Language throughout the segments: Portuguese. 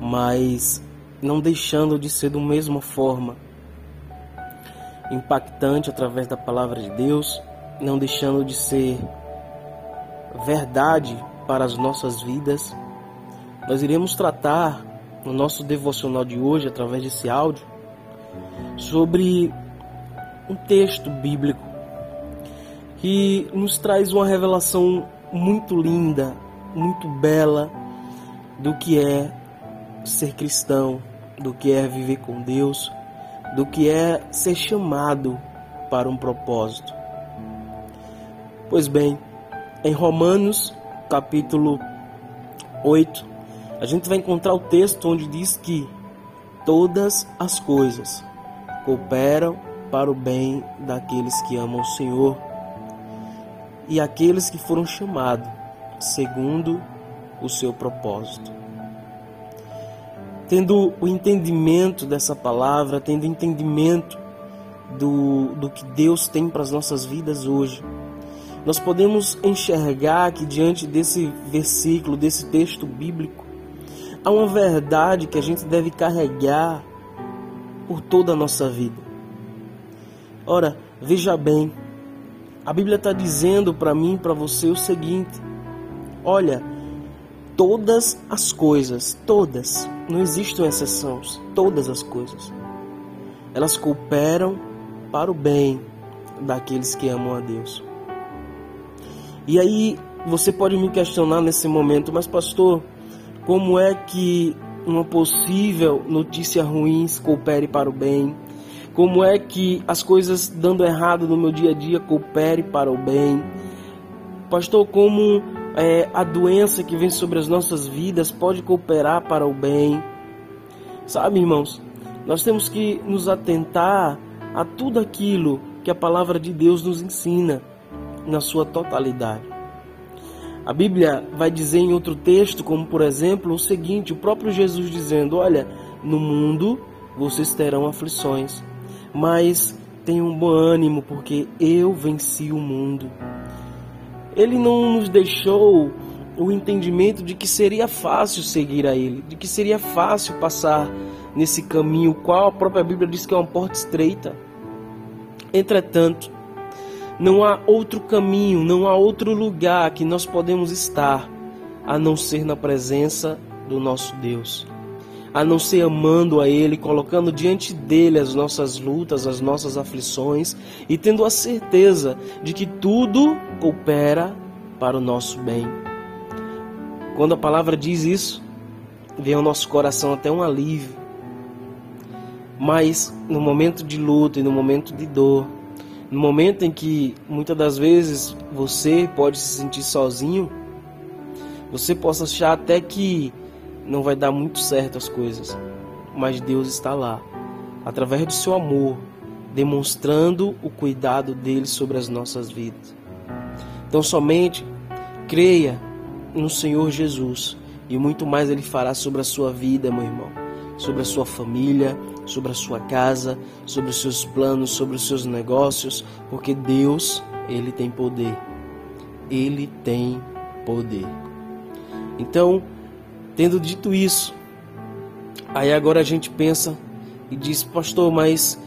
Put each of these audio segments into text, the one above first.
mas não deixando de ser da mesma forma impactante através da palavra de Deus, não deixando de ser verdade para as nossas vidas. Nós iremos tratar no nosso devocional de hoje, através desse áudio, sobre um texto bíblico que nos traz uma revelação muito linda, muito bela do que é ser cristão, do que é viver com Deus, do que é ser chamado para um propósito. Pois bem, em Romanos, capítulo 8, a gente vai encontrar o texto onde diz que todas as coisas cooperam para o bem daqueles que amam o Senhor e aqueles que foram chamados segundo o seu propósito. Tendo o entendimento dessa palavra, tendo entendimento do, do que Deus tem para as nossas vidas hoje, nós podemos enxergar que diante desse versículo, desse texto bíblico, há uma verdade que a gente deve carregar por toda a nossa vida. Ora, veja bem, a Bíblia está dizendo para mim e para você o seguinte: olha, todas as coisas, todas, não existem exceções, todas as coisas, elas cooperam para o bem daqueles que amam a Deus. E aí você pode me questionar nesse momento, mas pastor, como é que uma possível notícia ruim coopere para o bem? Como é que as coisas dando errado no meu dia a dia coopere para o bem? Pastor, como é, a doença que vem sobre as nossas vidas pode cooperar para o bem? Sabe, irmãos, nós temos que nos atentar a tudo aquilo que a palavra de Deus nos ensina na sua totalidade. A Bíblia vai dizer em outro texto, como por exemplo, o seguinte: o próprio Jesus dizendo: Olha, no mundo vocês terão aflições, mas tenham bom ânimo, porque eu venci o mundo. Ele não nos deixou o entendimento de que seria fácil seguir a Ele, de que seria fácil passar nesse caminho, qual a própria Bíblia diz que é uma porta estreita. Entretanto, não há outro caminho, não há outro lugar que nós podemos estar a não ser na presença do nosso Deus. A não ser amando a Ele, colocando diante dele as nossas lutas, as nossas aflições e tendo a certeza de que tudo coopera para o nosso bem. Quando a palavra diz isso, vem ao nosso coração até um alívio. Mas no momento de luta e no momento de dor, no momento em que muitas das vezes você pode se sentir sozinho, você possa achar até que não vai dar muito certo as coisas, mas Deus está lá, através do seu amor, demonstrando o cuidado dele sobre as nossas vidas. Então somente creia no Senhor Jesus e muito mais ele fará sobre a sua vida, meu irmão, sobre a sua família, sobre a sua casa, sobre os seus planos, sobre os seus negócios, porque Deus, ele tem poder. Ele tem poder. Então, tendo dito isso, aí agora a gente pensa e diz, pastor, mas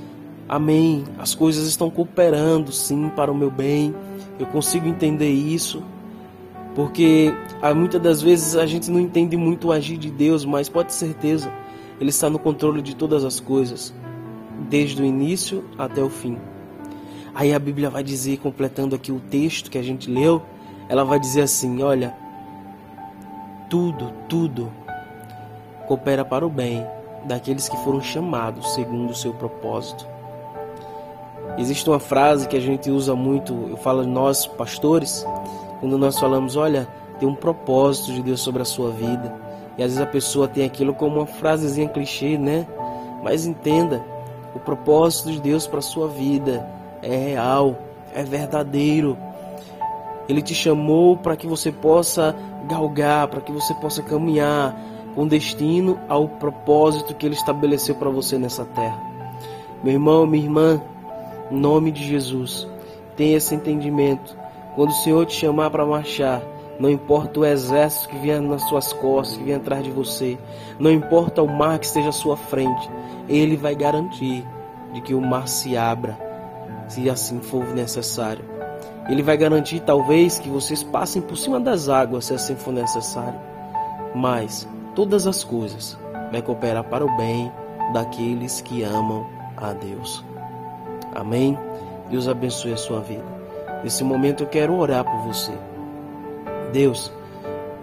amém, as coisas estão cooperando sim para o meu bem, eu consigo entender isso, porque muitas das vezes a gente não entende muito o agir de Deus, mas pode ter certeza, ele está no controle de todas as coisas, desde o início até o fim. Aí a Bíblia vai dizer, completando aqui o texto que a gente leu, ela vai dizer assim: olha, tudo, tudo coopera para o bem daqueles que foram chamados segundo o seu propósito. Existe uma frase que a gente usa muito, eu falo nós pastores, quando nós falamos, olha, tem um propósito de Deus sobre a sua vida. E às vezes a pessoa tem aquilo como uma frasezinha clichê, né? Mas entenda, o propósito de Deus para sua vida é real, é verdadeiro. Ele te chamou para que você possa galgar, para que você possa caminhar com destino ao propósito que ele estabeleceu para você nessa terra. Meu irmão, minha irmã, em nome de Jesus, tenha esse entendimento. Quando o Senhor te chamar para marchar, Não importa o exército que vier nas suas costas, que vier atrás de você. Não importa o mar que esteja à sua frente. Ele vai garantir de que o mar se abra, se assim for necessário. Ele vai garantir, talvez, que vocês passem por cima das águas, se assim for necessário. Mas todas as coisas vai cooperar para o bem daqueles que amam a Deus. Amém? Deus abençoe a sua vida. Nesse momento eu quero orar por você. Deus,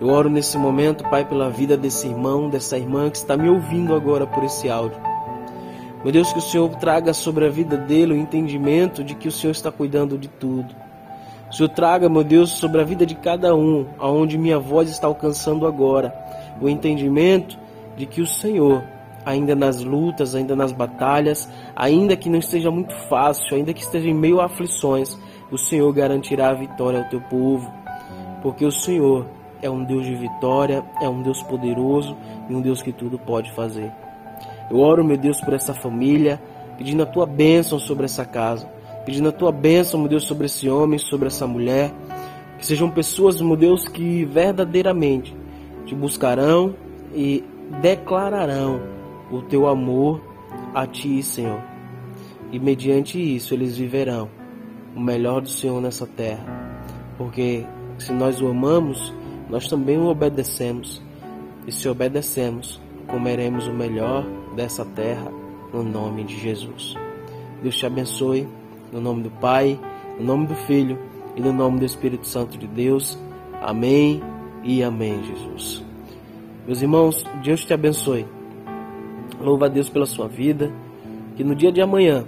eu oro nesse momento, Pai, pela vida desse irmão, dessa irmã que está me ouvindo agora por esse áudio. Meu Deus, que o Senhor traga sobre a vida dele o entendimento de que o Senhor está cuidando de tudo. Senhor traga, meu Deus, sobre a vida de cada um, aonde minha voz está alcançando agora, o entendimento de que o Senhor, ainda nas lutas, ainda nas batalhas, ainda que não esteja muito fácil, ainda que esteja em meio a aflições, o Senhor garantirá a vitória ao teu povo, porque o Senhor é um Deus de vitória, é um Deus poderoso e um Deus que tudo pode fazer. Eu oro, meu Deus, por essa família, pedindo a tua bênção sobre essa casa, pedindo a tua bênção, meu Deus, sobre esse homem, sobre essa mulher. Que sejam pessoas, meu Deus, que verdadeiramente te buscarão e declararão o teu amor a ti, Senhor. E mediante isso eles viverão o melhor do Senhor nessa terra. Porque se nós o amamos, nós também o obedecemos. E se obedecemos, comeremos o melhor dessa terra, no nome de Jesus. Deus te abençoe, no nome do Pai, no nome do Filho e no nome do Espírito Santo de Deus. Amém e amém, Jesus. Meus irmãos, Deus te abençoe. Louva a Deus pela sua vida, que no dia de amanhã